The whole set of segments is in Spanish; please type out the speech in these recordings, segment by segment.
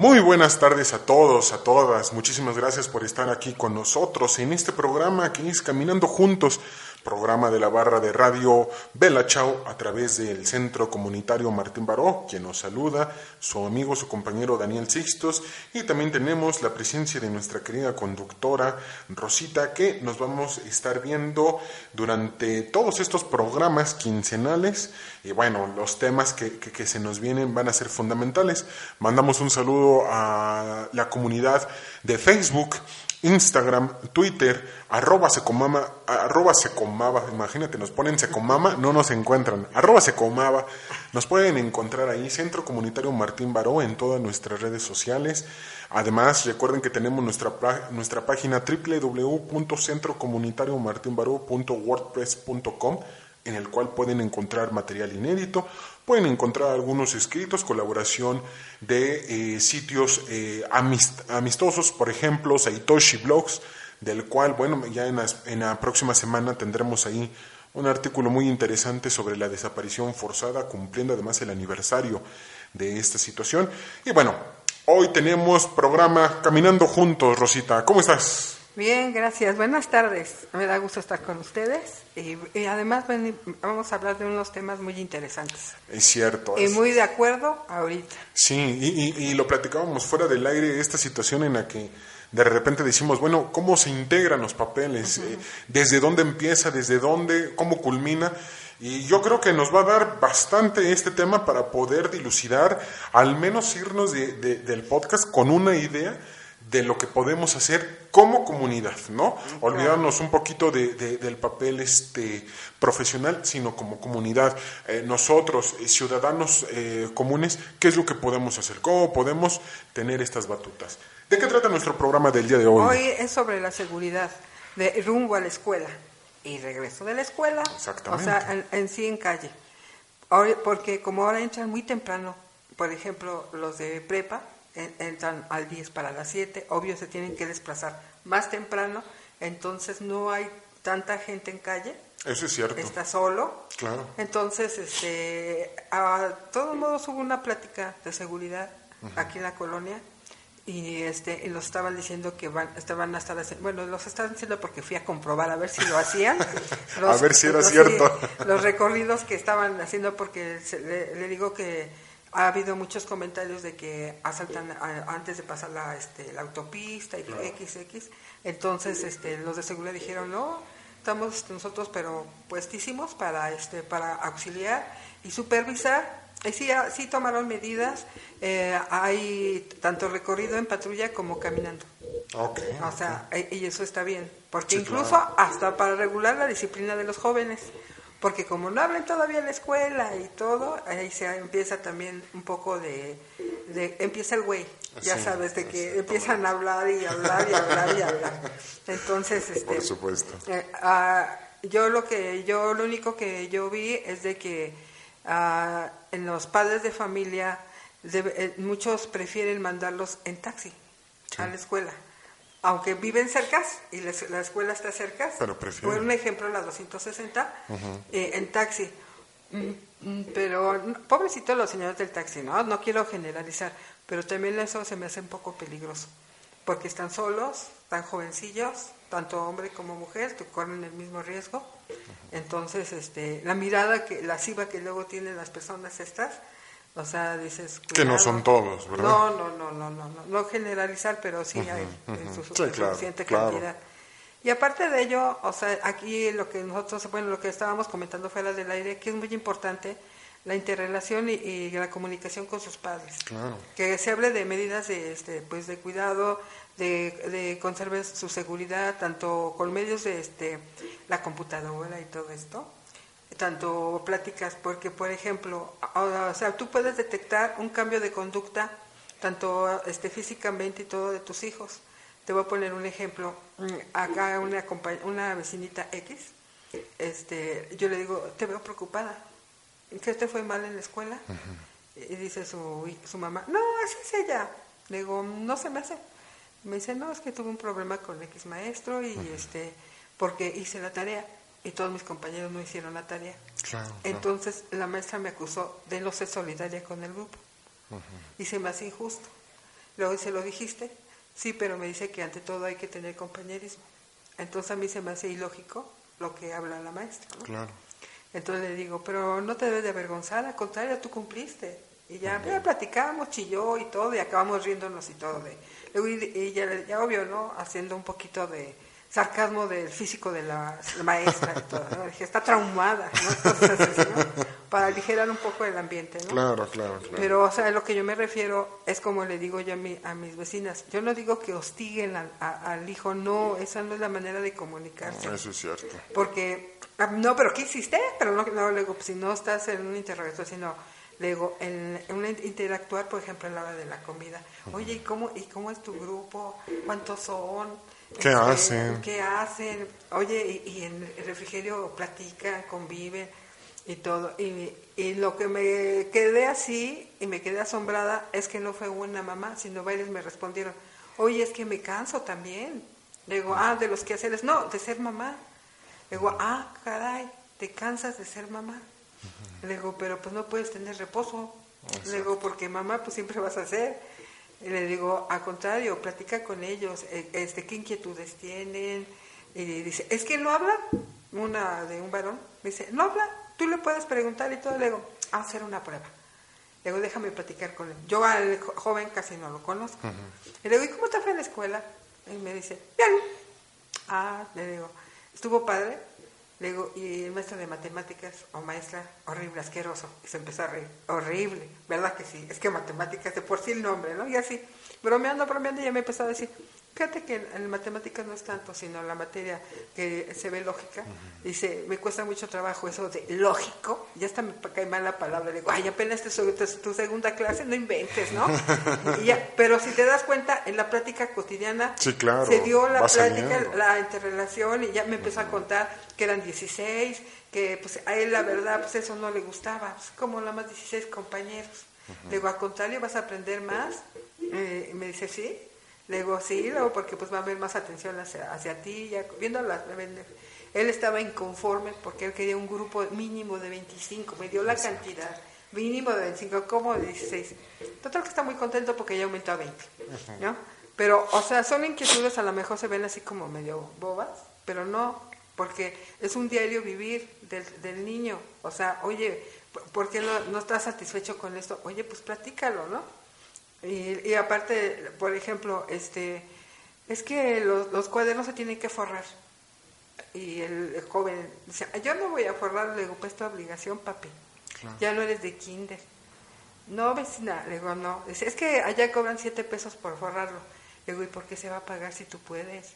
Muy buenas tardes a todos, a todas. Muchísimas gracias por estar aquí con nosotros en este programa que es Caminando Juntos programa de la barra de radio Bella Chao a través del Centro Comunitario Martín Baró, quien nos saluda, su amigo, su compañero Daniel Sixtos, y también tenemos la presencia de nuestra querida conductora Rosita, que nos vamos a estar viendo durante todos estos programas quincenales, y bueno, los temas que, que se nos vienen van a ser fundamentales. Mandamos un saludo a la comunidad de Facebook, Instagram, Twitter, arroba secomama, arroba secomaba, imagínate, nos ponen secomama, no nos encuentran, arroba secomaba, nos pueden encontrar ahí, Centro Comunitario Martín Baró, en todas nuestras redes sociales. Además, recuerden que tenemos nuestra, nuestra página www.centrocomunitariomartinbaró.wordpress.com en el cual pueden encontrar material inédito, pueden encontrar algunos escritos, colaboración de eh, sitios eh, amistosos, por ejemplo, Saitoshi Blogs, del cual, bueno, ya en, en la próxima semana tendremos ahí un artículo muy interesante sobre la desaparición forzada, cumpliendo además el aniversario de esta situación. Y bueno, hoy tenemos programa Caminando Juntos, Rosita. ¿Cómo estás? Bien, gracias. Buenas tardes. Me da gusto estar con ustedes. Y, además vamos a hablar de unos temas muy interesantes. Es cierto. Y muy de acuerdo ahorita. Sí, y, lo platicábamos fuera del aire, esta situación en la que de repente decimos, bueno, ¿cómo se integran los papeles? Eh, ¿Desde dónde empieza? ¿Desde dónde? ¿Cómo culmina? Y yo creo que nos va a dar bastante este tema para poder dilucidar, al menos irnos del podcast con una idea de lo que podemos hacer como comunidad, ¿no? Olvidarnos un poquito de, del papel este profesional, sino como comunidad, eh, nosotros, eh, ciudadanos eh, comunes, ¿qué es lo que podemos hacer? ¿Cómo podemos tener estas batutas? ¿De qué trata nuestro programa del día de hoy? Hoy es sobre la seguridad, de rumbo a la escuela y regreso de la escuela, Exactamente. o sea, en, sí en calle. porque como ahora entran muy temprano, por ejemplo, los de prepa, entran al 10 para las 7, obvio se tienen que desplazar más temprano, entonces no hay tanta gente en calle. Eso es cierto. Está solo. Claro. Entonces, este, a todos modos hubo una plática de seguridad aquí en la colonia y este y los estaban diciendo que van estaban a estar haciendo, bueno los estaban diciendo porque fui a comprobar a ver si lo hacían a ver si era cierto los recorridos que estaban haciendo porque le, digo que ha habido muchos comentarios de que asaltan antes de pasar la, este, la autopista y XX, entonces este, los de seguridad dijeron no, estamos nosotros pero puestísimos para, este, para auxiliar y supervisar. Y sí, sí tomaron medidas, eh, hay tanto recorrido en patrulla como caminando. Okay, o sea, y eso está bien, porque incluso hasta para regular la disciplina de los jóvenes porque como no hablan todavía en la escuela y todo, ahí se empieza también un poco de, empieza el güey, ya sabes, de que empiezan a hablar y hablar y hablar y hablar. Entonces, este, por supuesto. Eh, ah, yo lo que yo lo único que yo vi es de que ah, en los padres de familia eh, muchos prefieren mandarlos en taxi a la escuela aunque viven cerca y la, escuela está cerca, pero por un ejemplo la 260 eh, en taxi. Mm, mm, pero pobrecito los señores del taxi, ¿no? No quiero generalizar, pero también eso se me hace un poco peligroso, porque están solos, tan jovencillos, tanto hombre como mujer, que corren el mismo riesgo. Entonces, este, la mirada que lasciva que luego tienen las personas estas, o sea, dices... Que no son todos, ¿verdad? No, no, no, no, no, no, no generalizar, pero sí hay su suficiente cantidad. Y aparte de ello, o sea, aquí lo que nosotros, bueno, lo que estábamos comentando fuera del aire, que es muy importante la interrelación y, la comunicación con sus padres. Claro. Que se hable de medidas de, este, pues, de cuidado, de, de conservar su seguridad, tanto con medios de este, la computadora y todo esto tanto pláticas, porque por ejemplo, o sea, tú puedes detectar un cambio de conducta, tanto este, físicamente y todo de tus hijos. Te voy a poner un ejemplo. Mm, acá una, una vecinita X, este, yo le digo, te veo preocupada. ¿Qué te fue mal en la escuela? Y dice su, su mamá, no, así es ella. Le digo, no se me hace. Me dice, no, es que tuve un problema con X maestro y este, porque hice la tarea y todos mis compañeros no hicieron la tarea. Entonces la maestra me acusó de no ser solidaria con el grupo y se me hace injusto. Luego se lo dijiste, sí, pero me dice que ante todo hay que tener compañerismo. Entonces a mí se me hace ilógico lo que habla la maestra. ¿no? Claro. Entonces le digo, pero no te debes de avergonzar, al contrario, tú cumpliste. Y ya, ya platicamos, chilló y todo, y acabamos riéndonos y todo. De, luego, y, y ya, ya obvio, ¿no? Haciendo un poquito de sarcasmo del físico de la, la maestra y todo. ¿no? Dije, está traumada, ¿no? Entonces, así, ¿no? Para aligerar un poco el ambiente, ¿no? Claro, claro, claro. Pero, o sea, a lo que yo me refiero es como le digo yo a, mi, a mis vecinas. Yo no digo que hostiguen al, a- al hijo, no, esa no es la manera de comunicarse. Eso es cierto. Porque, ah, no, pero ¿qué hiciste? Pero no, no, le digo, pues, si no estás en un interrogatorio, sino, le digo, en, en interactuar, por ejemplo, en la hora de la comida. Oye, ¿y cómo, ¿y cómo es tu grupo? ¿Cuántos son? ¿Qué Este, hacen? ¿Qué hacen? Oye, y, y en el refrigerio platican, conviven y todo. Y, y lo que me quedé así y me quedé asombrada es que no fue una mamá, sino varios me respondieron, oye, es que me canso también. Le digo, ah, de los quehaceres, no, de ser mamá. Le digo, ah, caray, te cansas de ser mamá. Le digo, pero pues no puedes tener reposo. Le digo, porque mamá pues siempre vas a hacer. Y le digo, al contrario, platica con ellos, eh, este, qué inquietudes tienen. Y dice, es que no habla, una de un varón, me dice, no habla, tú le puedes preguntar y todo. Le digo, a hacer una prueba. Le digo, déjame platicar con él. Yo al jo- joven casi no lo conozco. Y le digo, ¿y cómo te fue en la escuela? Y me dice, bien. Ah, le digo, ¿estuvo padre? Le digo, y el maestro de matemáticas o maestra, horrible, asqueroso. Y se empezó a reír, horrible, ¿verdad que sí? Es que matemáticas, de por sí el nombre, ¿no? Y así, bromeando, bromeando, ya me empezó a decir, fíjate que en, matemáticas no es tanto, sino la materia que se ve lógica. Dice, me cuesta mucho trabajo eso de lógico, ya hasta me cae mal la palabra. Le digo, ay, apenas te tu, tu segunda clase, no inventes, ¿no? Y ya, pero si te das cuenta, en la práctica cotidiana Sí, claro, se dio la plática, la interrelación y ya me empezó a contar que eran 16, que pues a él la verdad pues eso no le gustaba, pues como nada más 16 compañeros. Le digo, al contrario, vas a aprender más. Eh, y me dice, sí. Le digo, sí, luego porque pues va a haber más atención hacia, hacia ti, ya viendo las... Él estaba inconforme porque él quería un grupo mínimo de 25, me dio la cantidad, mínimo de 25, como de 16. Total que está muy contento porque ya aumentó a 20, ¿no? Pero, o sea, son inquietudes, a lo mejor se ven así como medio bobas, pero no, porque es un diario vivir del, del niño. O sea, oye, ¿por qué no, no estás satisfecho con esto? Oye, pues platícalo, ¿no? Y, y aparte, por ejemplo, este, es que los, los cuadernos se tienen que forrar. Y el, el joven dice, yo no voy a forrar, le digo, pues tu obligación, papi. Ya no eres de kinder. No, vecina, le digo, no. Dice, es que allá cobran siete pesos por forrarlo. Le digo, ¿y por qué se va a pagar si tú puedes?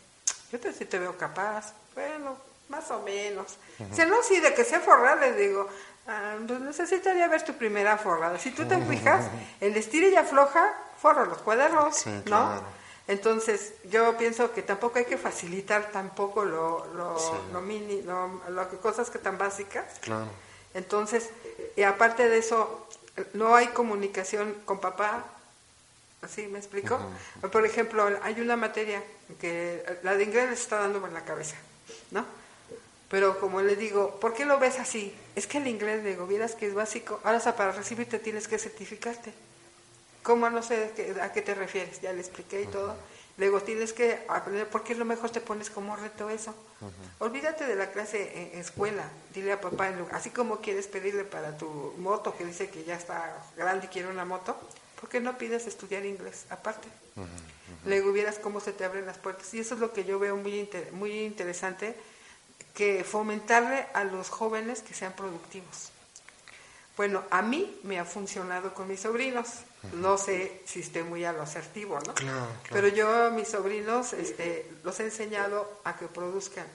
Yo te, sí te veo capaz. Bueno, más o menos. Dice, no, sí, de que sé forrar, le digo, ah, pues necesitaría ver tu primera forrada. Si tú te fijas, el estira y afloja, forra los cuadernos, Sí, ¿no? claro. Entonces, yo pienso que tampoco hay que facilitar tampoco lo, lo, Sí. lo mini, lo, lo cosas que tan básicas. Claro. Entonces, y aparte de eso, no hay comunicación con papá. ¿Así me explico? Por ejemplo, hay una materia que la de inglés les está dando por la cabeza, ¿no? Pero como le digo, ¿por qué lo ves así? Es que el inglés, le digo, vieras que es básico. Ahora, hasta para recibirte tienes que certificarte. ¿Cómo no sé a qué te refieres? Ya le expliqué y todo. Luego tienes que aprender, porque lo mejor te pones como reto eso. Olvídate de la clase en escuela. Dile a papá, así como quieres pedirle para tu moto, que dice que ya está grande y quiere una moto, ¿por qué no pides estudiar inglés aparte? Luego vieras cómo se te abren las puertas. Y eso es lo que yo veo muy, inter- muy interesante, que fomentarle a los jóvenes que sean productivos. Bueno, a mí me ha funcionado con mis sobrinos. No sé si esté muy a lo asertivo, ¿no? Claro, claro. Pero yo a mis sobrinos este, los he enseñado a que produzcan.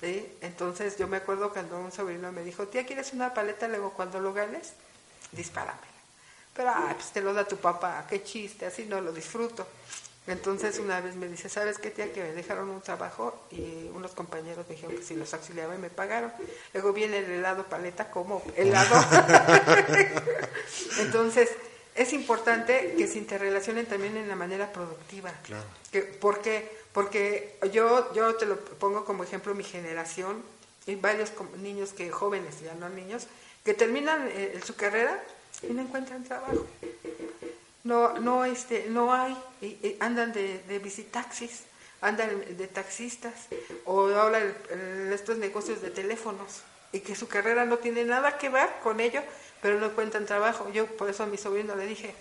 ¿sí? Entonces yo me acuerdo cuando un sobrino me dijo, tía, ¿quieres una paleta? Luego cuando lo ganes, dispáramela. Pero, ah, pues te lo da tu papá, qué chiste, así no lo disfruto. Entonces una vez me dice, ¿sabes qué tía? Que me dejaron un trabajo y unos compañeros me dijeron que si los auxiliaba y me pagaron. Luego viene el helado paleta como helado. Entonces es importante que se interrelacionen también en la manera productiva. Claro. Que, ¿Por qué? Porque yo, yo te lo pongo como ejemplo mi generación y varios niños que jóvenes, ya no niños, que terminan eh, su carrera y no encuentran trabajo. No, no, este, no hay, andan de, de visitaxis, andan de taxistas, o ahora estos negocios de teléfonos, y que su carrera no tiene nada que ver con ello, pero no encuentran trabajo. Yo por eso a mi sobrino le dije,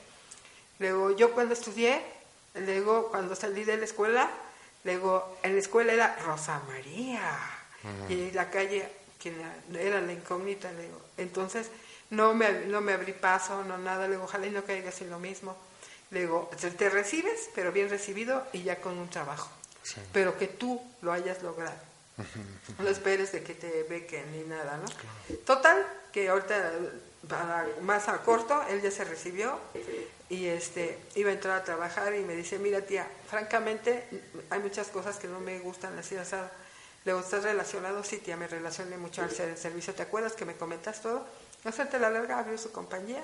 luego yo cuando estudié, luego cuando salí de la escuela, luego en la escuela era Rosa María, y la calle, que era la incógnita, le digo, entonces no me, no me abrí paso, no nada, le digo, ojalá y no caigas en lo mismo. Le digo, te recibes, pero bien recibido y ya con un trabajo. Pero que tú lo hayas logrado. No esperes de que te bequen ni nada, ¿no? Total, que ahorita, más a corto, él ya se recibió y este iba a entrar a trabajar y me dice, mira tía, francamente hay muchas cosas que no me gustan así asado. Le digo, ¿estás relacionado? Sí, tía, me relacioné mucho al servicio. ¿Te acuerdas que me comentas todo? Sé, te la larga, abrió su compañía.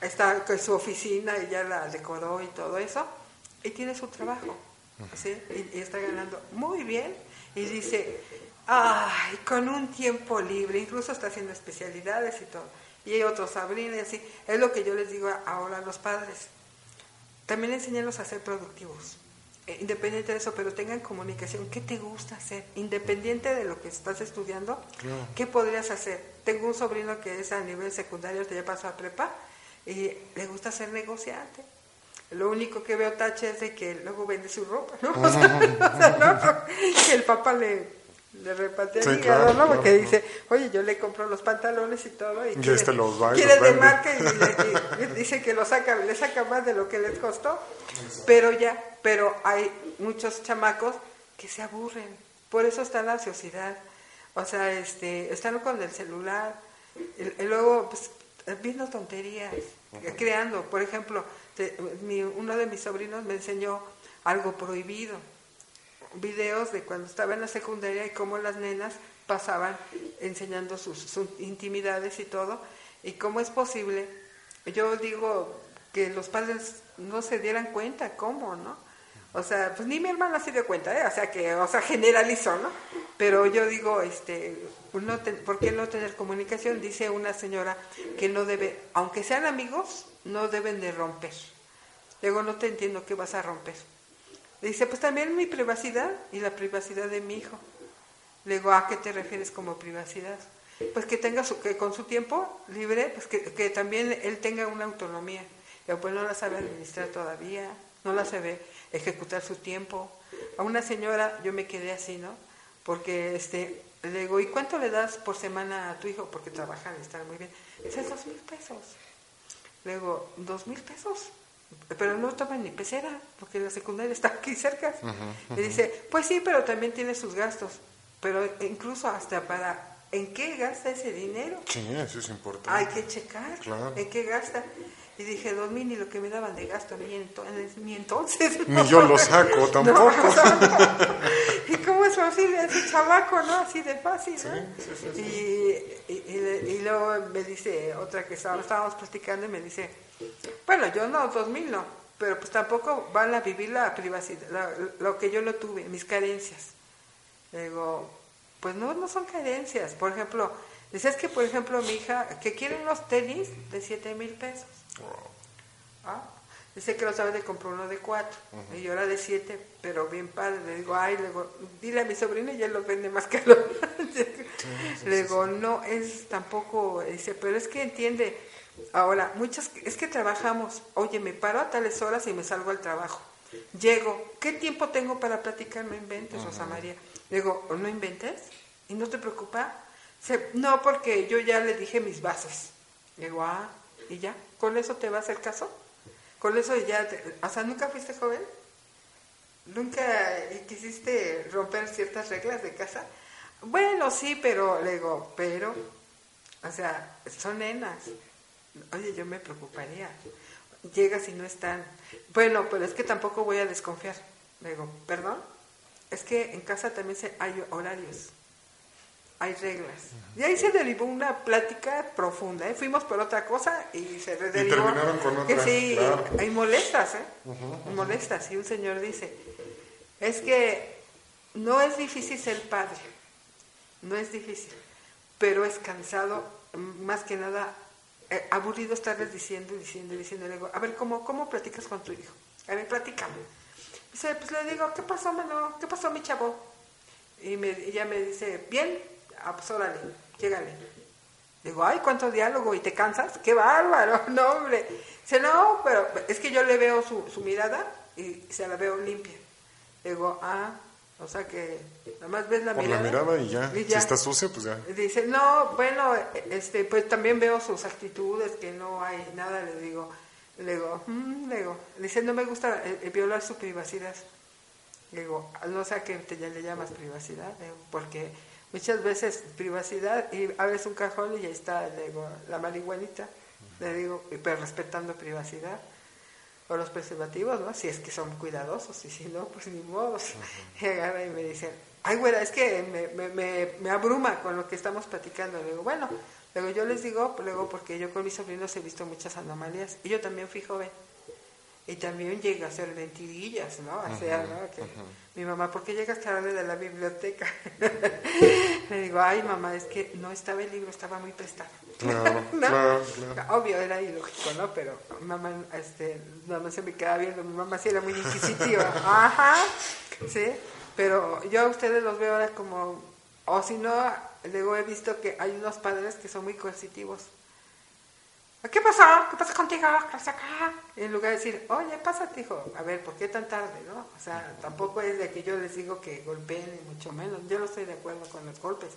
Está en su oficina ya la decoró y todo eso. Y tiene su trabajo. ¿sí? Y, está ganando muy bien. Y dice, ay, con un tiempo libre. Incluso está haciendo especialidades y todo. Y hay otros Sabrina y así. Es lo que yo les digo ahora a los padres. También enseñarlos a ser productivos. Eh, independiente de eso, pero tengan comunicación. ¿Qué te gusta hacer? Independiente de lo que estás estudiando, ¿qué podrías hacer? Tengo un sobrino que es a nivel secundario, ya pasó a prepa, y le gusta ser negociante. Lo único que veo tache es de que luego vende su ropa, ¿no? O sea, que el papá le, le repatea el hígado, ¿no? Porque dice, oye, yo le compro los pantalones y todo, y, quiere, este los quiere de marca y, dice que lo saca, le saca más de lo que les costó, pero ya, pero hay muchos chamacos que se aburren, por eso está la ociosidad, o sea, este, están con el celular, y, luego, pues, viendo tonterías, creando, por ejemplo, uno de mis sobrinos me enseñó algo prohibido, videos de cuando estaba en la secundaria y cómo las nenas pasaban enseñando sus, sus intimidades y todo, y cómo es posible, yo digo que los padres no se dieran cuenta, ¿cómo, no? O sea, pues ni mi hermana se dio cuenta, ¿eh? O sea, que, o sea, generalizó, ¿no? Pero yo digo, este, ¿por qué no tener comunicación? Dice una señora que no debe, aunque sean amigos, no deben de romper. Luego no te entiendo qué vas a romper. Dice, pues también mi privacidad y la privacidad de mi hijo. Le digo, ¿a qué te refieres como privacidad? Pues que tenga su, que con su tiempo libre, pues que, también él tenga una autonomía. Pero pues no la sabe administrar todavía, no la sabe ejecutar su tiempo. A una señora yo me quedé así, ¿no? Porque este, le digo, ¿y cuánto le das por semana a tu hijo? Porque trabaja y está muy bien. Dice, dos mil pesos. Le digo, ¿dos mil pesos? pero no toman ni pecera, porque la secundaria está aquí cerca. Y dice, pues sí, pero también tiene sus gastos, pero incluso hasta para en qué gasta ese dinero. Sí, eso es importante. Hay que checar en qué gasta. Y dije, dos mil, ni lo que me daban de gasto mí entonces. Ni, entonces, ni yo lo saco tampoco. ¿Y cómo es posible ese chamaco, no? Así de fácil, ¿no? y, y, luego me dice otra que estábamos, estábamos platicando y me dice, bueno, yo no, dos mil no, pero pues tampoco van a vivir la privacidad, lo que yo no tuve, mis carencias. Le digo, pues no, no son carencias. Por ejemplo, dices que, por ejemplo, mi hija, que quiere unos tenis de siete mil pesos. ¿Ah? Dice que lo sabe de comprar uno de cuatro. Y yo era de siete, pero bien padre. Le digo, ay, le digo, dile a mi sobrina y él los vende más caro. le digo, no, es tampoco, dice, pero es que entiende. Ahora, muchas, es que trabajamos, oye, me paro a tales horas y me salgo al trabajo. Llego, ¿qué tiempo tengo para platicar? No inventes, Rosa María. Le digo, ¿no inventes? ¿Y no te preocupa? no, porque yo ya le dije mis bases. Le digo, ah, ¿y ya? ¿Con eso te va a hacer caso? ¿Con eso ya? O sea, ¿nunca fuiste joven? ¿Nunca quisiste romper ciertas reglas de casa? Bueno, sí, pero, le digo, pero, o sea, son nenas. Oye, yo me preocuparía. Llegas y no están. Bueno, pero es que tampoco voy a desconfiar. Le digo, ¿perdón? Es que en casa también se, hay horarios hay reglas. Y ahí se derivó una plática profunda. ¿eh? Fuimos por otra cosa y se derivó. Y terminaron con otra. Que sí, hay molestas, ¿eh? Molestas. Y un señor dice: Es que no es difícil ser padre. No es difícil. Pero es cansado, más que nada, eh, aburrido estarles diciendo y diciendo y diciendo. Le digo, a ver, ¿cómo, ¿cómo platicas con tu hijo? A ver, platícame. Dice, pues le digo, ¿qué pasó, mano? ¿Qué pasó, mi chavo? Y me, ella me dice, bien, ah, pues llégale. Digo, ay, cuánto diálogo, ¿y te cansas? ¡Qué bárbaro! No, hombre. Dice, no, pero es que yo le veo su, su mirada y se la veo limpia. Digo, ah, o sea que nada más ves la Por mirada. la mirada y ya. Si está sucia, pues ya. Dice, no, bueno, este, pues también veo sus actitudes, que no hay nada, le digo. Le digo, "Mm", le digo, dice, no me gusta eh, eh, violar su privacidad. Le digo, no sé a qué te ya le llamas privacidad, digo, porque muchas veces privacidad y abres un cajón y ahí está, le digo, la marihuanita, le digo, pero respetando privacidad. O los preservativos, ¿no? Si es que son cuidadosos, y si no, pues ni modo. Y agarra y me dice, ay, güera, es que me, me, me, me abruma con lo que estamos platicando. Le digo, bueno, luego yo les digo, luego porque yo con mis sobrinos he visto muchas anomalías. Y yo también fui joven. Y también llegué a hacer mentirillas, ¿no? O sea, ¿no? Que Mi mamá, ¿por qué llegas tarde de la biblioteca? Le digo, ay, mamá, es que no estaba el libro, estaba muy prestado. Claro, ¿No? claro, claro. Obvio, era ilógico, ¿no? Pero mamá, este, mamá se me quedaba viendo, mi mamá sí era muy inquisitiva. Ajá, sí. Pero yo a ustedes los veo ahora como, o si no, luego he visto que hay unos padres que son muy coercitivos. ¿Qué pasó? ¿Qué pasa contigo? ¿Qué pasa acá? En lugar de decir, oye, pásate, hijo. A ver, ¿por qué tan tarde, no? O sea, tampoco es de que yo les digo que golpeen, ni mucho menos. Yo no estoy de acuerdo con los golpes.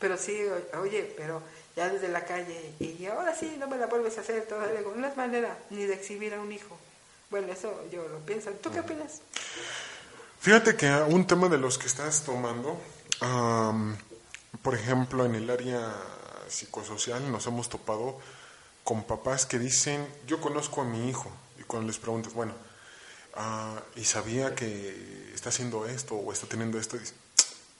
Pero sí, oye, pero ya desde la calle, y ahora sí, no me la vuelves a hacer. Todo. Le digo, no es manera ni de exhibir a un hijo. Bueno, eso yo lo pienso. ¿Tú qué opinas? Fíjate que un tema de los que estás tomando, am, por ejemplo, en el área psicosocial nos hemos topado con papás que dicen, yo conozco a mi hijo, y cuando les preguntas, bueno, ah, y sabía que está haciendo esto o está teniendo esto, dice,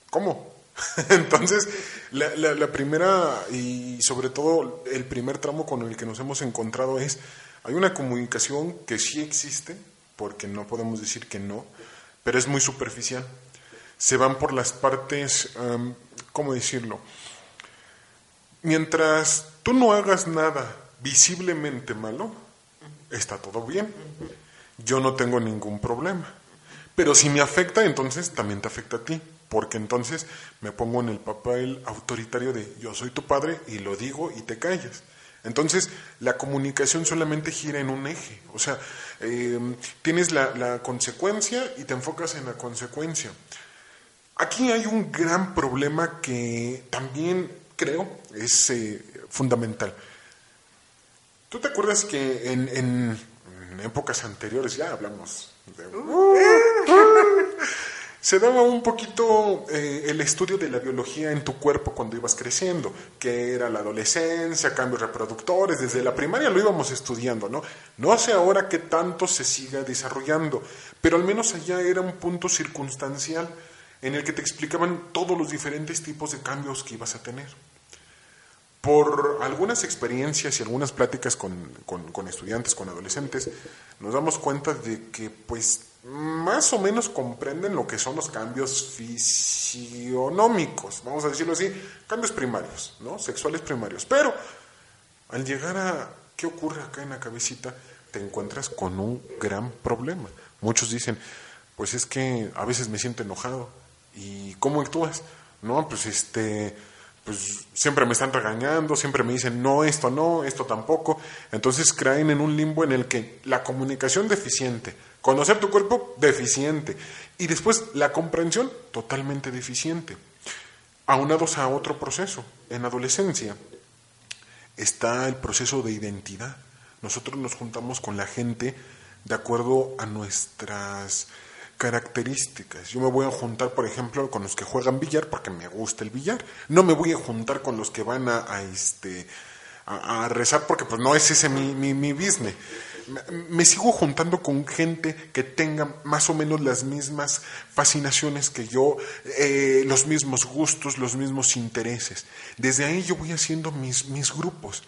¿cómo? Entonces, la, la- la primera y sobre todo el primer tramo con el que nos hemos encontrado es, hay una comunicación que sí existe, porque no podemos decir que no, pero es muy superficial. Se van por las partes, am, ¿cómo decirlo? Mientras tú no hagas nada visiblemente malo, está todo bien. Yo no tengo ningún problema. Pero si me afecta, entonces también te afecta a ti. Porque entonces me pongo en el papel autoritario de yo soy tu padre y lo digo y te callas. Entonces la comunicación solamente gira en un eje. O sea, eh, tienes la, consecuencia y te enfocas en la consecuencia. Aquí hay un gran problema que también creo es eh, fundamental. ¿Tú te acuerdas que en, en- en épocas anteriores, ya hablamos de... se daba un poquito eh, el estudio de la biología en tu cuerpo cuando ibas creciendo, que era la adolescencia, cambios reproductores, desde la primaria lo íbamos estudiando, ¿no? No sé ahora qué tanto se siga desarrollando, pero al menos allá era un punto circunstancial en el que te explicaban todos los diferentes tipos de cambios que ibas a tener por algunas experiencias y algunas pláticas con, con- estudiantes, con adolescentes, nos damos cuenta de que pues más o menos comprenden lo que son los cambios fisionómicos, vamos a decirlo así, cambios primarios, ¿no? Sexuales primarios. Pero al llegar a qué ocurre acá en la cabecita, te encuentras con un gran problema. Muchos dicen, pues es que a veces me siento enojado. ¿Y cómo actúas? No, pues este, pues siempre me están regañando, siempre me dicen, no, esto no, esto tampoco. Entonces caen en un limbo en el que la comunicación deficiente, conocer tu cuerpo deficiente y después la comprensión totalmente deficiente. Aunados a otro proceso, en adolescencia, está el proceso de identidad. Nosotros nos juntamos con la gente de acuerdo a nuestras características. Yo me voy a juntar, por ejemplo, con los que juegan billar porque me gusta el billar. No me voy a juntar con los que van a, este a, rezar porque pues no es ese mi, mi, mi business. Me, me sigo juntando con gente que tenga más o menos las mismas fascinaciones que yo, eh, los mismos gustos, los mismos intereses. Desde ahí yo voy haciendo mis, mis grupos.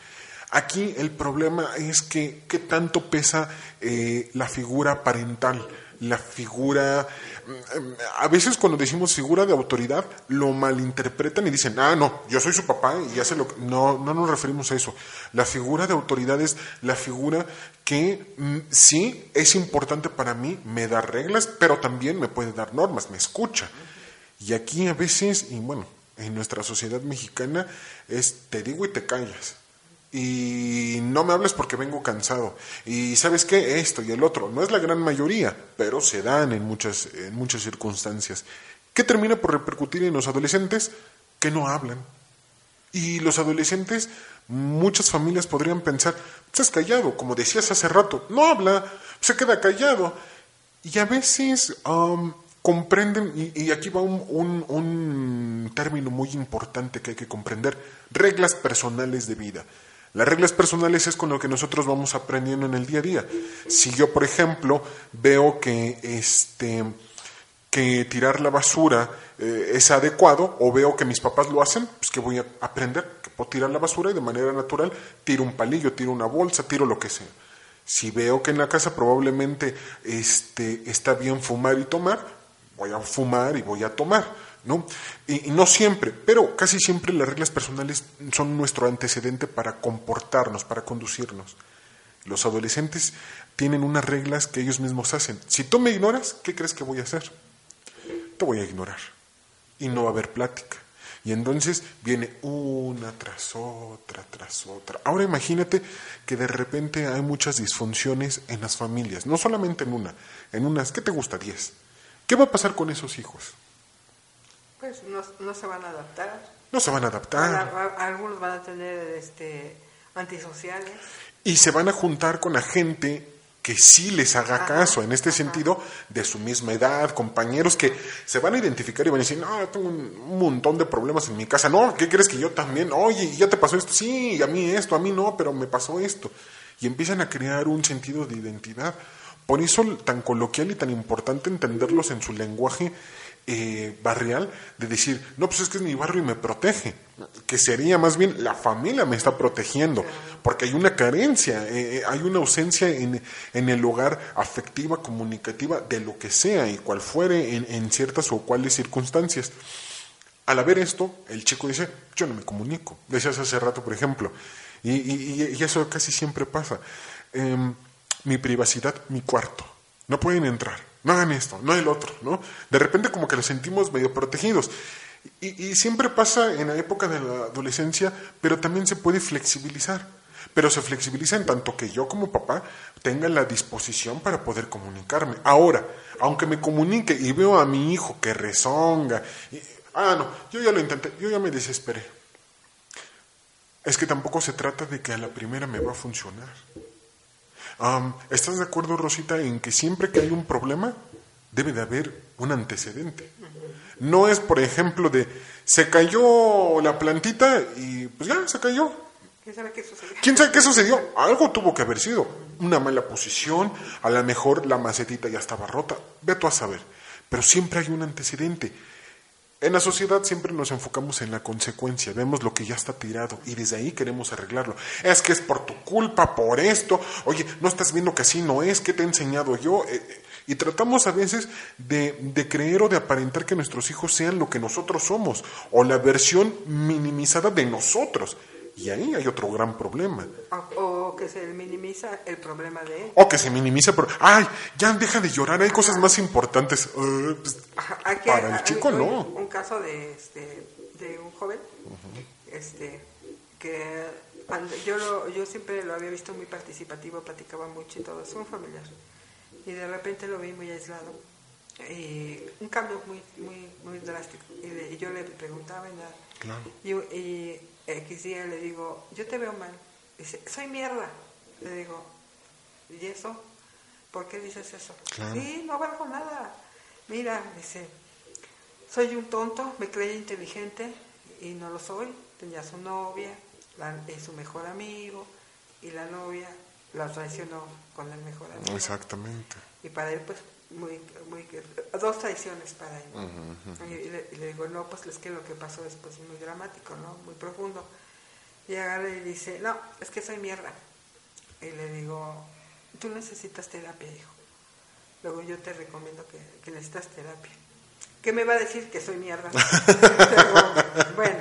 Aquí el problema es que qué tanto pesa eh, la figura parental, la figura, mm, a veces cuando decimos figura de autoridad, lo malinterpretan y dicen, ah, no, yo soy su papá y hace lo que... No, no nos referimos a eso. La figura de autoridad es la figura que mm, sí es importante para mí, me da reglas, pero también me puede dar normas, me escucha. Y aquí a veces, y bueno, en nuestra sociedad mexicana es te digo y te callas y no me hables porque vengo cansado. Y sabes qué, esto y el otro. No es la gran mayoría, pero se dan en muchas, en muchas circunstancias. ¿Qué termina por repercutir en los adolescentes? Que no hablan. Y los adolescentes, muchas familias podrían pensar, estás callado, como decías hace rato, no habla, se queda callado. Y a veces um, comprenden, y, aquí va un, un término muy importante que hay que comprender, reglas personales de vida. Las reglas personales es con lo que nosotros vamos aprendiendo en el día a día. Si yo, por ejemplo, veo que este que tirar la basura eh, es adecuado o veo que mis papás lo hacen, pues que voy a aprender que puedo tirar la basura y de manera natural tiro un palillo, tiro una bolsa, tiro lo que sea. Si veo que en la casa probablemente este, está bien fumar y tomar, voy a fumar y voy a tomar. ¿No? Y, no siempre, pero casi siempre las reglas personales son nuestro antecedente para comportarnos, para conducirnos. Los adolescentes tienen unas reglas que ellos mismos hacen. Si tú me ignoras, ¿qué crees que voy a hacer? Te voy a ignorar. Y no va a haber plática. Y entonces viene una tras otra, tras otra. Ahora imagínate que de repente hay muchas disfunciones en las familias, no solamente en una, en unas, ¿qué te gusta? Diez. ¿Qué va a pasar con esos hijos? Pues no, no se van a adaptar. No se van a adaptar. algunos van a tener este, antisociales. Y se van a juntar con la gente que sí les haga caso, en este sentido, de su misma edad, compañeros que se van a identificar y van a decir, no, tengo un montón de problemas en mi casa, no, ¿qué crees que yo también? Oye, ¿ya te pasó esto? Sí, a mí esto, a mí no, pero me pasó esto. Y empiezan a crear un sentido de identidad. Por eso tan coloquial y tan importante entenderlos en su lenguaje eh, barrial de decir, no, pues es que es mi barrio y me protege, que sería más bien la familia me está protegiendo, porque hay una carencia, eh, eh, hay una ausencia en, en, el hogar afectiva, comunicativa, de lo que sea y cual fuere en, en ciertas o cuales circunstancias. Al haber esto, el chico dice, yo no me comunico. Decías hace rato, por ejemplo, y, y, y eso casi siempre pasa. Em, mi privacidad, mi cuarto. No pueden entrar no hagan esto, no el otro, ¿no? De repente como que los sentimos medio protegidos. Y, siempre pasa en la época de la adolescencia, pero también se puede flexibilizar. Pero se flexibiliza en tanto que yo como papá tenga la disposición para poder comunicarme. Ahora, aunque me comunique y veo a mi hijo que rezonga, ah, no, yo ya lo intenté, yo ya me desesperé. Es que tampoco se trata de que a la primera me va a funcionar. ¿Estás de acuerdo, Rosita, en que siempre que hay un problema debe de haber un antecedente? No es, por ejemplo, de se cayó la plantita y pues ya se cayó. ¿Quién sabe qué sucedió? ¿Quién sabe qué sucedió? Algo tuvo que haber sido. Una mala posición, a lo mejor la macetita ya estaba rota. Ve tú a saber. Pero siempre hay un antecedente. En la sociedad siempre nos enfocamos en la consecuencia, vemos lo que ya está tirado y desde ahí queremos arreglarlo. Es que es por tu culpa, por esto, oye, no estás viendo que así no es, ¿qué te he enseñado yo? Eh, eh, y tratamos a veces de, de, creer o de aparentar que nuestros hijos sean lo que nosotros somos o la versión minimizada de nosotros. Y ahí hay otro gran problema. O, que se minimiza el problema de él. O que se minimiza, pero, ay, ya deja de llorar, hay cosas más importantes. Uh, pues, para el chico no. Un caso de, este, de un joven este, que yo, lo, yo siempre lo había visto muy participativo, platicaba mucho y todo, es un familiar. Y de repente lo vi muy aislado. Y un cambio muy, muy, muy drástico. Y, yo le preguntaba y nada. Claro. y X día le digo, yo te veo mal. Dice, soy mierda. Le digo, ¿y eso? ¿Por qué dices eso? Sí, no valgo nada. Mira, dice, soy un tonto, me creí inteligente y no lo soy. Tenía su novia, es su mejor amigo y la novia la traicionó con el mejor amigo. Exactamente. Y para él, pues, muy, muy dos traiciones para él. y, le, digo, no, pues es que lo que pasó es pues, muy dramático, ¿no? Muy profundo. Y agarra y dice, no, es que soy mierda. Y le digo, tú necesitas terapia, hijo. luego yo te recomiendo que, que necesitas terapia. ¿Qué me va a decir que soy mierda? Pero, bueno,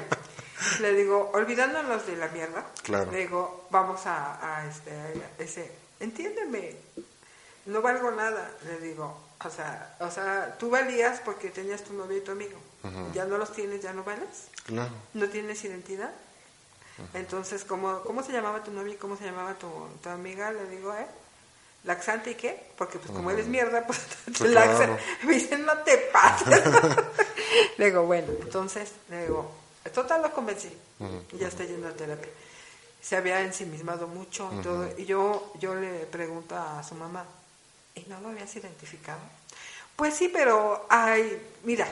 le digo, olvidándonos de la mierda, Claro. le digo, vamos a, a este, a ese, entiéndeme, no valgo nada, le digo, o sea, o sea, tú valías porque tenías tu novio y tu amigo, ya no los tienes, ya no vales, Claro. no tienes identidad. Entonces, ¿cómo, ¿cómo se llamaba tu novia y cómo se llamaba tu, tu amiga? Le digo, ¿eh? ¿Laxante y qué? Porque pues como eres mierda, pues te Pues, claro. Me dicen, no te pases. le digo, bueno, entonces, le digo, total lo convencí. Ya está yendo a terapia. Se había ensimismado mucho y todo. Y yo, yo le pregunto a su mamá, ¿y no lo habías identificado? Pues sí, pero, ay, mira,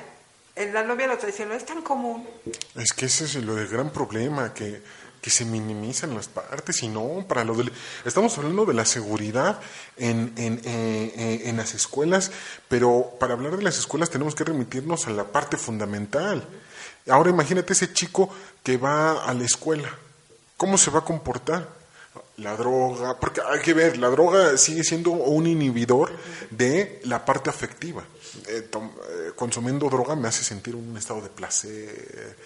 en la novia lo traicionó, es tan común. Es que ese es lo gran problema, que, que se minimizan las partes y no, para lo del... Estamos hablando de la seguridad en, en, eh, eh, en las escuelas, pero para hablar de las escuelas tenemos que remitirnos a la parte fundamental. Ahora imagínate ese chico que va a la escuela, ¿cómo se va a comportar? La droga, porque hay que ver, la droga sigue siendo un inhibidor de la parte afectiva. Eh, tom- eh, consumiendo droga me hace sentir un estado de placer.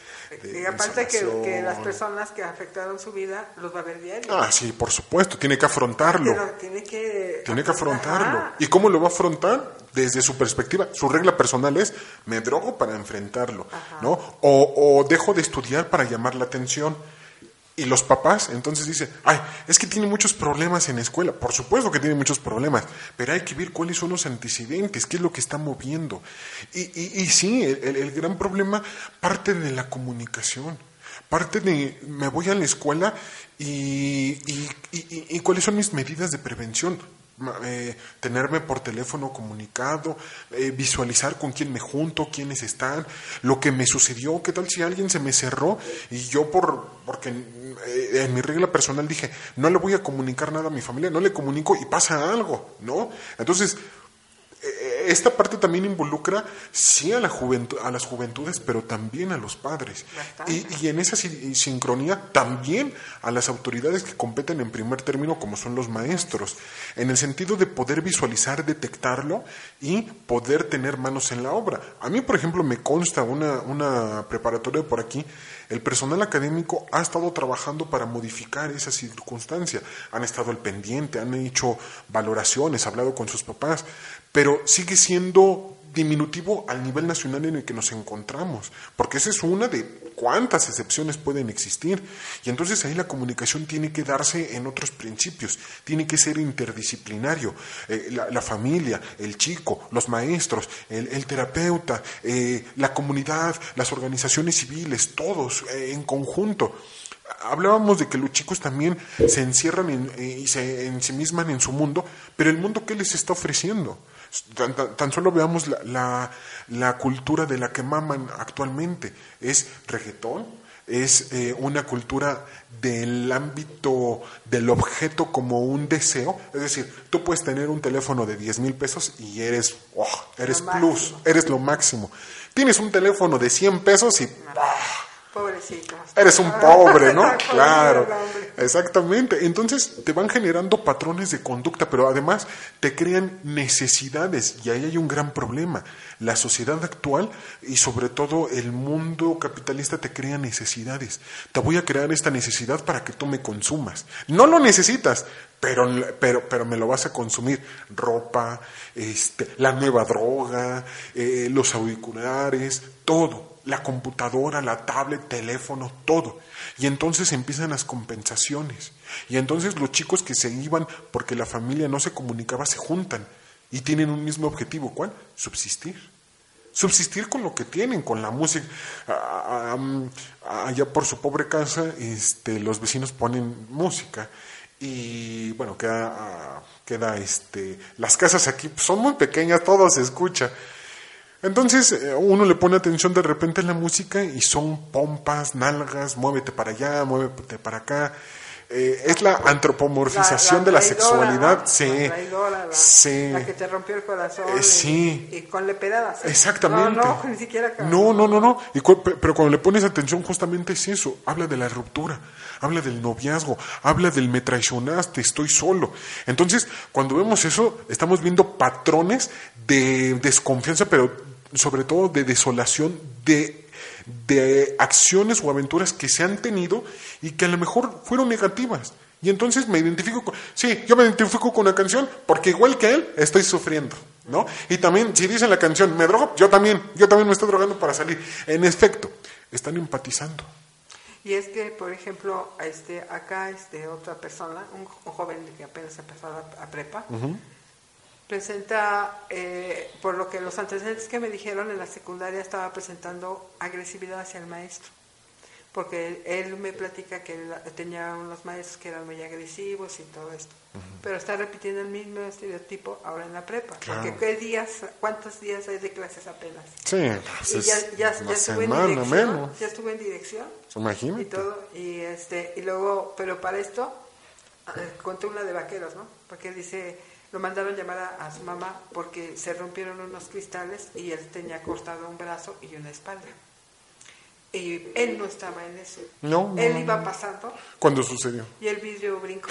de Y aparte que, que las personas que afectaron su vida los va a ver diario. Ah, sí, por supuesto, tiene que afrontarlo. Pero tiene que... Tiene que afrontarlo. Ajá. ¿Y cómo lo va a afrontar? Desde su perspectiva. Su regla personal es, me drogo para enfrentarlo, ¿no? O, o dejo de estudiar para llamar la atención. Y los papás entonces dicen, ay, es que tiene muchos problemas en la escuela. Por supuesto que tiene muchos problemas, pero hay que ver cuáles son los antecedentes, qué es lo que está moviendo. Y, y, y sí, el, el- gran problema parte de la comunicación. Parte de, me voy a la escuela y- y cuáles son mis medidas de prevención. Eh, tenerme por teléfono comunicado, eh, visualizar con quién me junto, quiénes están, lo que me sucedió, qué tal si alguien se me cerró y yo por porque eh, en mi regla personal dije, no le voy a comunicar nada a mi familia, no le comunico y pasa algo, ¿no? Entonces, eh, esta parte también involucra sí a, la juventud, a las juventudes, pero también a los padres. Y, y en esa si- sincronía también a las autoridades que competen en primer término, como son los maestros, en el sentido de poder visualizar, detectarlo y poder tener manos en la obra. A mí, por ejemplo, me consta una, una preparatoria por aquí, el personal académico ha estado trabajando para modificar esa circunstancia. Han estado al pendiente, han hecho valoraciones, hablado con sus papás, pero sigue siendo diminutivo al nivel nacional en el que nos encontramos, porque esa es una de cuántas excepciones pueden existir. Y entonces ahí la comunicación tiene que darse en otros principios, tiene que ser interdisciplinario. Eh, la, familia, el chico, los maestros, el, terapeuta, eh, la comunidad, las organizaciones civiles, todos eh, en conjunto. Hablábamos de que los chicos también se encierran en- y se ensimisman en su mundo, pero el mundo ¿qué les está ofreciendo? Tan, tan- tan solo veamos la, la- la cultura de la que maman actualmente. Es reggaetón, es eh, una cultura del ámbito del objeto como un deseo. Es decir, tú puedes tener un teléfono de 10 mil pesos y eres, oh, eres Lo plus, máximo. eres lo máximo. Tienes un teléfono de 100 pesos y Pobrecito. Eres un pobre, ¿no? Claro, exactamente. Entonces te van generando patrones de conducta, pero además te crean necesidades y ahí hay un gran problema. La sociedad actual y sobre todo el mundo capitalista te crea necesidades. Te voy a crear esta necesidad para que tú me consumas. No lo necesitas, pero, pero, pero me lo vas a consumir. Ropa, este, la nueva droga, eh, los auriculares, todo la computadora, la tablet, teléfono, todo. Y entonces empiezan las compensaciones. Y entonces los chicos que se iban porque la familia no se comunicaba se juntan y tienen un mismo objetivo. ¿Cuál? Subsistir. Subsistir con lo que tienen, con la música. Ah, ah, Allá por su pobre casa, este, los vecinos ponen música y bueno, queda, ah, queda este, las casas aquí son muy pequeñas, todo se escucha. Entonces eh, uno le pone atención de repente a la música y son pompas, nalgas, muévete para allá, muévete para acá. Eh, es la antropomorfización de la sexualidad. Sí. La, sí. la que te rompió el corazón. Eh, sí. Y, con lepedadas. ¿eh? Exactamente. No, no, ni siquiera. No, no, no, no. Y pero cuando le pones atención, justamente es eso. Habla de la ruptura, habla del noviazgo, habla del me traicionaste, estoy solo. Entonces, cuando vemos eso, estamos viendo patrones de desconfianza, pero sobre todo de desolación, de de acciones o aventuras que se han tenido y que a lo mejor fueron negativas. Y entonces me identifico con, sí, yo me identifico con la canción porque igual que él estoy sufriendo, ¿no? Y también si dice la canción, me drogo, yo también, yo también me estoy drogando para salir. En efecto, están empatizando. Y es que, por ejemplo, este, acá este, otra persona, un, joven que apenas empezó a, prepa, presenta, eh, por lo que los antecedentes que me dijeron en la secundaria, estaba presentando agresividad hacia el maestro. Porque él, me platica que tenía unos maestros que eran muy agresivos y todo esto. Pero está repitiendo el mismo estereotipo ahora en la prepa. Porque ¿qué días, cuántos días hay de clases apenas? Sí, pues ya, ya, estuve en dirección. Ya estuve en dirección. Imagínate. Y todo. Y, este, y luego, pero para esto, eh, contó una de vaqueros, ¿no? Porque dice lo mandaron llamar a, su mamá porque se rompieron unos cristales y él tenía cortado un brazo y una espalda. Y él no estaba en eso. No. él iba pasando. ¿Cuándo sucedió? Y el vidrio brincó.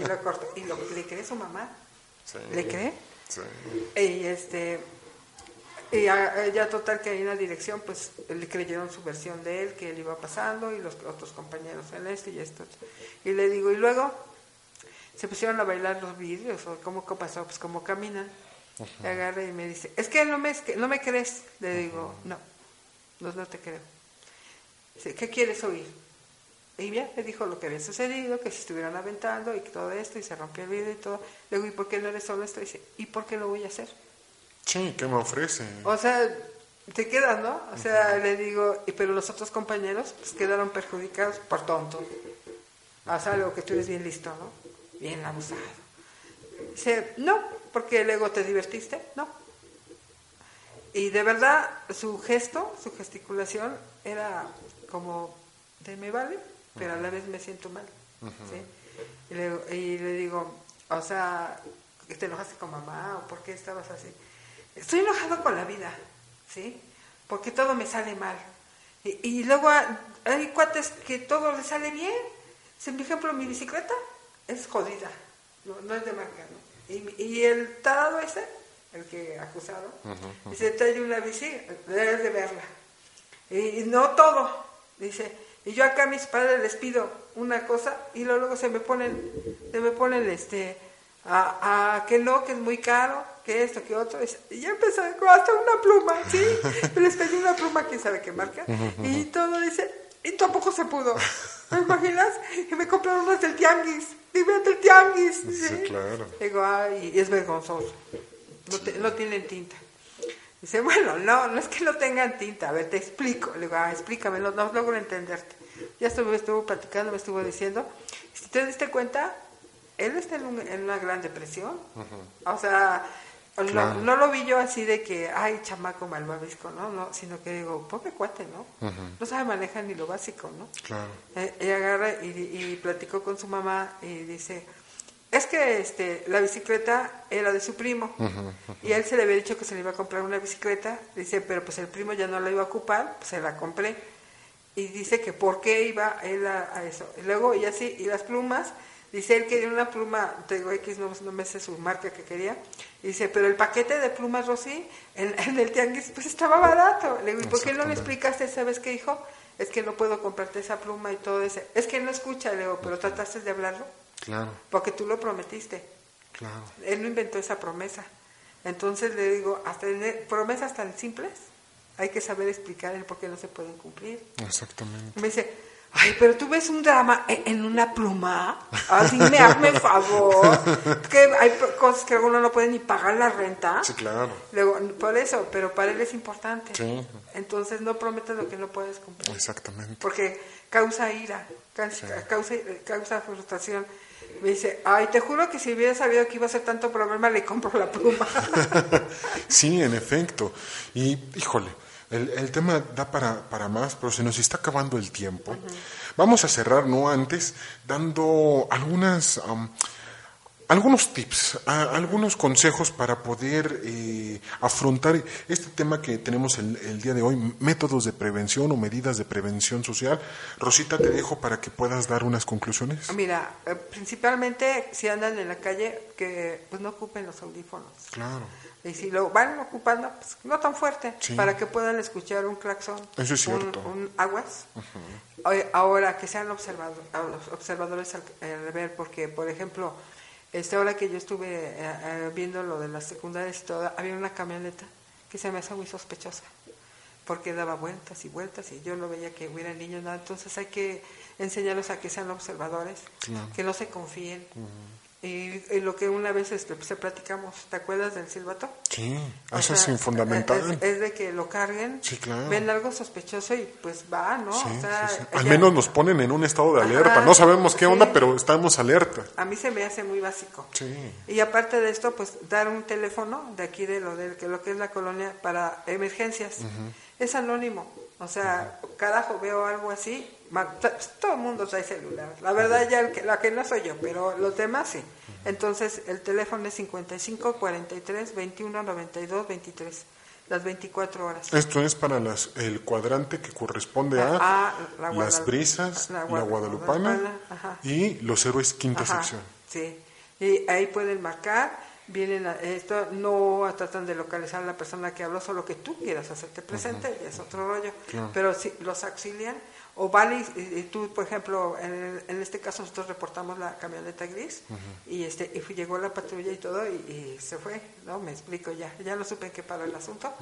y lo cortó. ¿Y lo, le cree su mamá? Sí. ¿Le cree? Sí. Y este. Y ya, total que hay una dirección, pues le creyeron su versión de él, que él iba pasando y los otros compañeros en esto y esto. Y le digo, y luego se pusieron a bailar los vidrios, o cómo pasó, pues como caminan. Y agarra y me dice, es que no me, no me crees. Le digo, no, no, te creo. Dice, ¿qué quieres oír? Y bien, le dijo lo que había sucedido, que se estuvieran aventando y todo esto, y se rompió el vidrio y todo. Le digo, ¿y por qué no eres solo esto? Y dice, ¿y por qué lo voy a hacer? Sí, ¿qué me ofrece? O sea, te quedas, ¿no? O sea, le digo, y pero los otros compañeros pues, quedaron perjudicados por tonto. Haz algo que tú eres bien listo, ¿no? Bien abusado. Dice, no, porque luego te divertiste, no. Y de verdad su gesto, su gesticulación era como de me vale, pero a la vez me siento mal. y, le, digo, o sea, ¿te enojaste con mamá o por qué estabas así? Estoy enojado con la vida, ¿sí? Porque todo me sale mal. Y, y luego hay cuates que todo les sale bien. Por ejemplo, mi bicicleta, es jodida, no, es de marca, ¿no? Y, el tarado ese, el que acusado, dice, trae una bici, debes de verla. Y, no todo, dice, y yo acá a mis padres les pido una cosa y luego, se me ponen, se me ponen este, a, que no, que es muy caro, que esto, que otro. Y ya empezó hasta una pluma, ¿sí? les pedí una pluma, quién sabe qué marca. Y todo dice, y tampoco se pudo. ¿Me imaginas? Y me compraron unas del tianguis. Dime del tianguis. Sí, claro. Digo, ay, es vergonzoso. No, tienen tinta. Dice, bueno, no, no es que no tengan tinta. A ver, te explico. Le digo, ah, explícame, no, no logro entenderte. Ya estuvo, estuvo platicando, me estuvo diciendo. Si te diste cuenta, él está en, en una gran depresión. O sea, no, lo vi yo así de que, ay, chamaco malvavisco, ¿no? no Sino que digo, pobre cuate, ¿no? No sabe manejar ni lo básico, ¿no? Claro. Eh, y agarra y, y, platicó con su mamá y dice, es que este, la bicicleta era de su primo y él se le había dicho que se le iba a comprar una bicicleta. Dice, pero pues el primo ya no la iba a ocupar, pues se la compré. Y dice que por qué iba él a, a eso. Y luego, y así, y las plumas Dice, él quería una pluma, te digo X, no, no, me sé su marca que quería. Dice, pero el paquete de plumas Rosy en, el tianguis pues estaba barato. Le digo, ¿y por qué no le explicaste, sabes qué hijo? Es que no puedo comprarte esa pluma y todo ese. Es que no escucha, le digo, pero trataste de hablarlo. Claro. Porque tú lo prometiste. Claro. Él no inventó esa promesa. Entonces le digo, hasta promesas tan simples hay que saber explicar el por qué no se pueden cumplir. Exactamente. Me dice, Ay, pero tú ves un drama en una pluma. Así me hazme favor. Que hay cosas que uno no puede ni pagar la renta. Sí, claro. Luego, por eso, pero para él es importante. Sí. Entonces no prometes lo que no puedes cumplir. Exactamente. Porque causa ira, causa, causa, frustración. Me dice, ay, te juro que si hubiera sabido que iba a ser tanto problema, le compro la pluma. sí, en efecto. Y, híjole, El, el tema da para, para más, pero se nos está acabando el tiempo. Vamos a cerrar, no antes, dando algunas... am, algunos tips, a- algunos consejos para poder eh, afrontar este tema que tenemos el, el día de hoy, métodos de prevención o medidas de prevención social. Rosita, te dejo para que puedas dar unas conclusiones. Mira, eh, principalmente si andan en la calle, que pues no ocupen los audífonos. Claro, Y si lo van ocupando, pues no tan fuerte, Sí. para que puedan escuchar un claxon, Eso es un- cierto. un, aguas. Oye, Ahora, que sean observado- a los observadores al, al ver, porque, por ejemplo, este, ahora que yo estuve eh, eh, viendo lo de las secundarias y todo, había una camioneta que se me hizo muy sospechosa, porque daba vueltas y vueltas y yo no veía que hubiera niños, nada. Entonces hay que enseñarlos a que sean observadores, Claro. que no se confíen. Y, y lo que una vez este, se platicamos, ¿te acuerdas del silbato? sí, O eso sea, es fundamental. Es, es de que lo carguen, Sí, claro. ven algo sospechoso y pues va, ¿no? Sí, O sea, sí. Al ya- menos nos ponen en un estado de alerta. Ajá, no sabemos qué onda, pero estamos alerta. A mí se me hace muy básico. Sí. Y aparte de esto, pues dar un teléfono de aquí de lo, de, que lo que es la colonia para emergencias. Es anónimo. O sea, carajo, veo algo así. Todo el mundo trae celular. La verdad, ya el que, la que no soy yo, pero los demás sí. Entonces, el teléfono es 55 43 21 92 23. Las 24 horas. Esto es para las, el cuadrante que corresponde a Ah, la las Guadal- brisas, la la, Gua- guadalupana Guadalupana, y los héroes quinta Ajá, sección. Sí, y ahí pueden marcar, vienen a esto, no tratan de localizar a la persona que habló, solo que tú quieras hacerte presente, y es otro rollo, Claro. pero si los auxilian, o vale, y, y tú, por ejemplo, en, el- en este caso nosotros reportamos la camioneta gris, y este y llegó la patrulla y todo, y, y se fue, ¿no? Me explico ya, ya no supe en qué paró el asunto,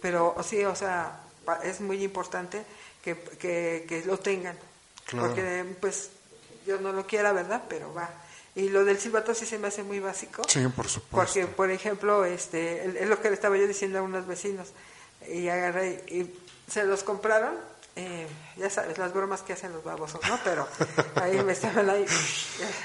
pero sí, o sea, es muy importante que, que, que lo tengan, Claro. porque pues yo no lo quiera, ¿verdad? Pero va. Y lo del silbato sí se me hace muy básico. Sí, por supuesto. Porque, por ejemplo, este, es lo que le estaba yo diciendo a unos vecinos. Y agarré y se los compraron. eh, ya sabes, las bromas que hacen los babosos, ¿no? Pero ahí me estaban ahí.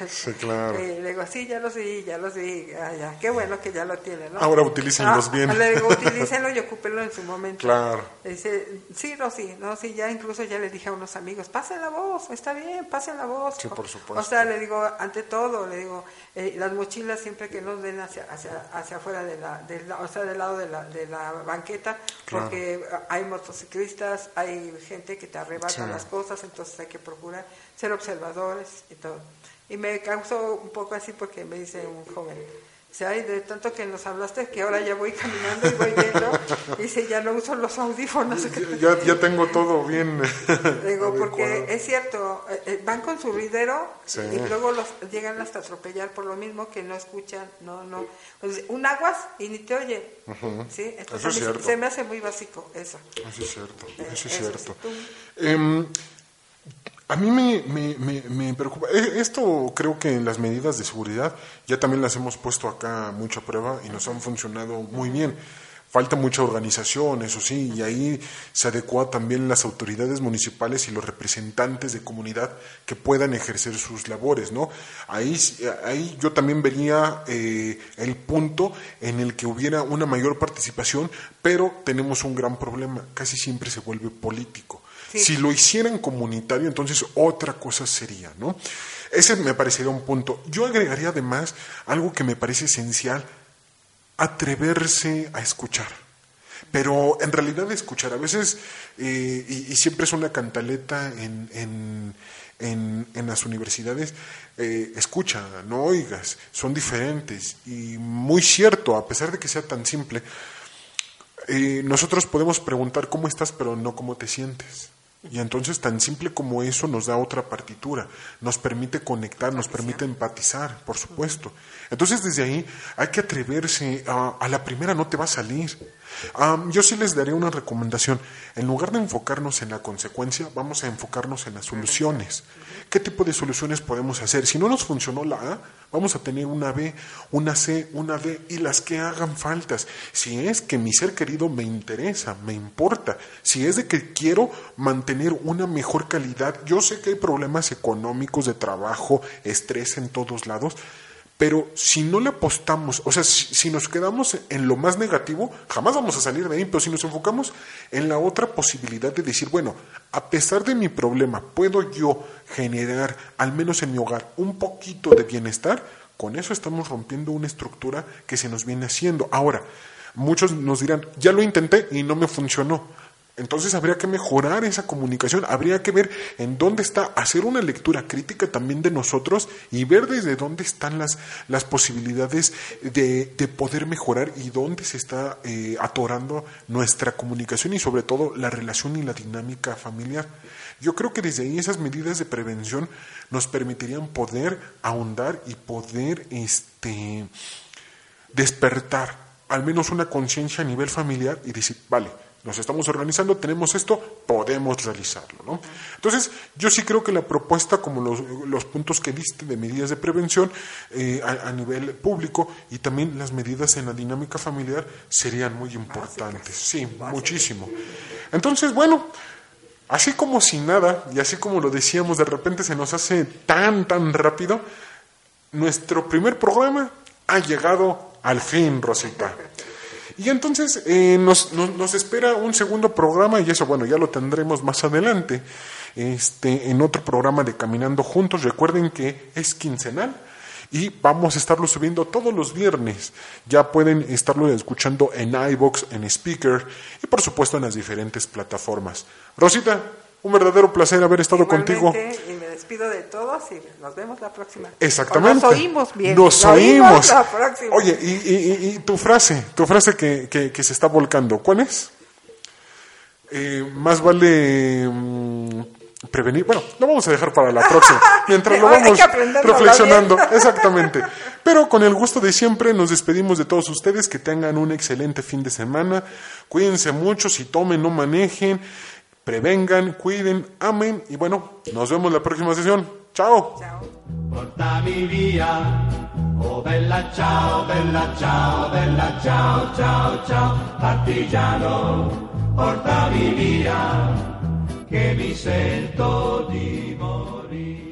Sí, claro. Y le digo, sí, ya los vi, ya los vi. Ah, ya. Qué bueno que ya lo tienen, ¿no? Ahora utilícenlos Ah, bien. Le digo, utilícenlo y ocúpenlo en su momento. Claro. Dice, sí, no, sí, no, sí, ya incluso ya le dije a unos amigos, pasen la voz, está bien, pasen la voz. Sí, por supuesto. O sea, le digo, ante todo, le digo, eh, las mochilas siempre que nos den hacia, hacia, hacia afuera de la, del la- o sea, del lado de la, de la banqueta, Claro. porque hay motociclistas, hay gente que te arrebata Sí. las cosas, entonces hay que procurar ser observadores y todo. Y me causó un poco así porque me dice un joven, dice, ay, de tanto que nos hablaste que ahora ya voy caminando y voy viendo, dice, ya no uso los audífonos. Ya, ya tengo todo bien. Digo, porque es cierto, eh, eh, van con su ruidero Sí. y luego los llegan hasta atropellar por lo mismo que no escuchan, no, no. Pues, un aguas y ni te oye. ¿sí? Entonces Eso es cierto. se me hace muy básico eso. Eso es cierto, Eh, eso es eso cierto. A mí me, me, me, me preocupa. Eh, Esto creo que en las medidas de seguridad ya también las hemos puesto acá mucho a prueba y nos han funcionado muy bien. Falta mucha organización, eso sí, y ahí se adecua también las autoridades municipales y los representantes de comunidad que puedan ejercer sus labores, ¿no? Ahí, ahí yo también vería eh, el punto en el que hubiera una mayor participación, pero tenemos un gran problema, casi siempre se vuelve político. Si lo hicieran comunitario, entonces otra cosa sería, ¿no? Ese me parecería un punto. Yo agregaría además algo que me parece esencial, atreverse a escuchar. Pero en realidad escuchar, a veces, eh, y, siempre es una cantaleta en, en, en, en las universidades, eh, escucha, no oigas, son diferentes. Y muy cierto, a pesar de que sea tan simple, eh, nosotros podemos preguntar cómo estás, pero no cómo te sientes. Y entonces tan simple como eso nos da otra partitura, nos permite conectar, nos permite empatizar, por supuesto. Entonces desde ahí hay que atreverse, a, a la primera no te va a salir. Yo sí les daría una recomendación, en lugar de enfocarnos en la consecuencia, vamos a enfocarnos en las soluciones. ¿Qué tipo de soluciones podemos hacer? Si no nos funcionó la A, vamos a tener una B, una C, una D y las que hagan faltas. Si es que mi ser querido me interesa, me importa, si es de que quiero mantener una mejor calidad, yo sé que hay problemas económicos de trabajo, estrés en todos lados, Pero si no le apostamos, o sea, si, nos quedamos en lo más negativo, jamás vamos a salir de ahí, pero si nos enfocamos en la otra posibilidad de decir, bueno, a pesar de mi problema, ¿puedo yo generar, al menos en mi hogar, un poquito de bienestar? Con eso estamos rompiendo una estructura que se nos viene haciendo. Ahora, muchos nos dirán, ya lo intenté y no me funcionó. Entonces habría que mejorar esa comunicación, habría que ver en dónde está, hacer una lectura crítica también de nosotros y ver desde dónde están las, las posibilidades de, de poder mejorar y dónde se está eh, atorando nuestra comunicación y sobre todo la relación y la dinámica familiar. Yo creo que desde ahí esas medidas de prevención nos permitirían poder ahondar y poder este, despertar al menos una conciencia a nivel familiar y decir, vale, nos estamos organizando, tenemos esto, podemos realizarlo. ¿no? Entonces, yo sí creo que la propuesta, como los, puntos que diste de medidas de prevención eh, a, nivel público y también las medidas en la dinámica familiar serían muy importantes. Sí, muchísimo. Entonces, bueno, así como sin nada, y así como lo decíamos, de repente se nos hace tan, tan rápido, nuestro primer programa ha llegado al fin, Rosita. Y entonces eh, nos, nos, espera un segundo programa y eso, bueno, ya lo tendremos más adelante, este, en otro programa de Caminando Juntos. Recuerden que es quincenal y vamos a estarlo subiendo todos los viernes. Ya pueden estarlo escuchando en iBox, en Speaker y por supuesto en las diferentes plataformas. Rosita, un verdadero placer haber estado contigo despido de todos y nos vemos la próxima. Exactamente. nos oímos bien. Nos, oímos. La próxima. Oye, y, tu frase, tu frase que, que, se está volcando, ¿cuál es? Eh, más vale mm, prevenir. Bueno, lo vamos a dejar para la próxima, mientras lo vamos reflexionando. Exactamente. Pero con el gusto de siempre nos despedimos de todos ustedes. Que tengan un excelente fin de semana. Cuídense mucho, si tomen, no manejen prevengan, cuiden, amen y bueno, nos vemos la próxima sesión. Chao. Chao. Portami via, oh bella ciao, bella ciao, bella ciao, ciao, ciao, partigiano, portami via, che mi sento di morire.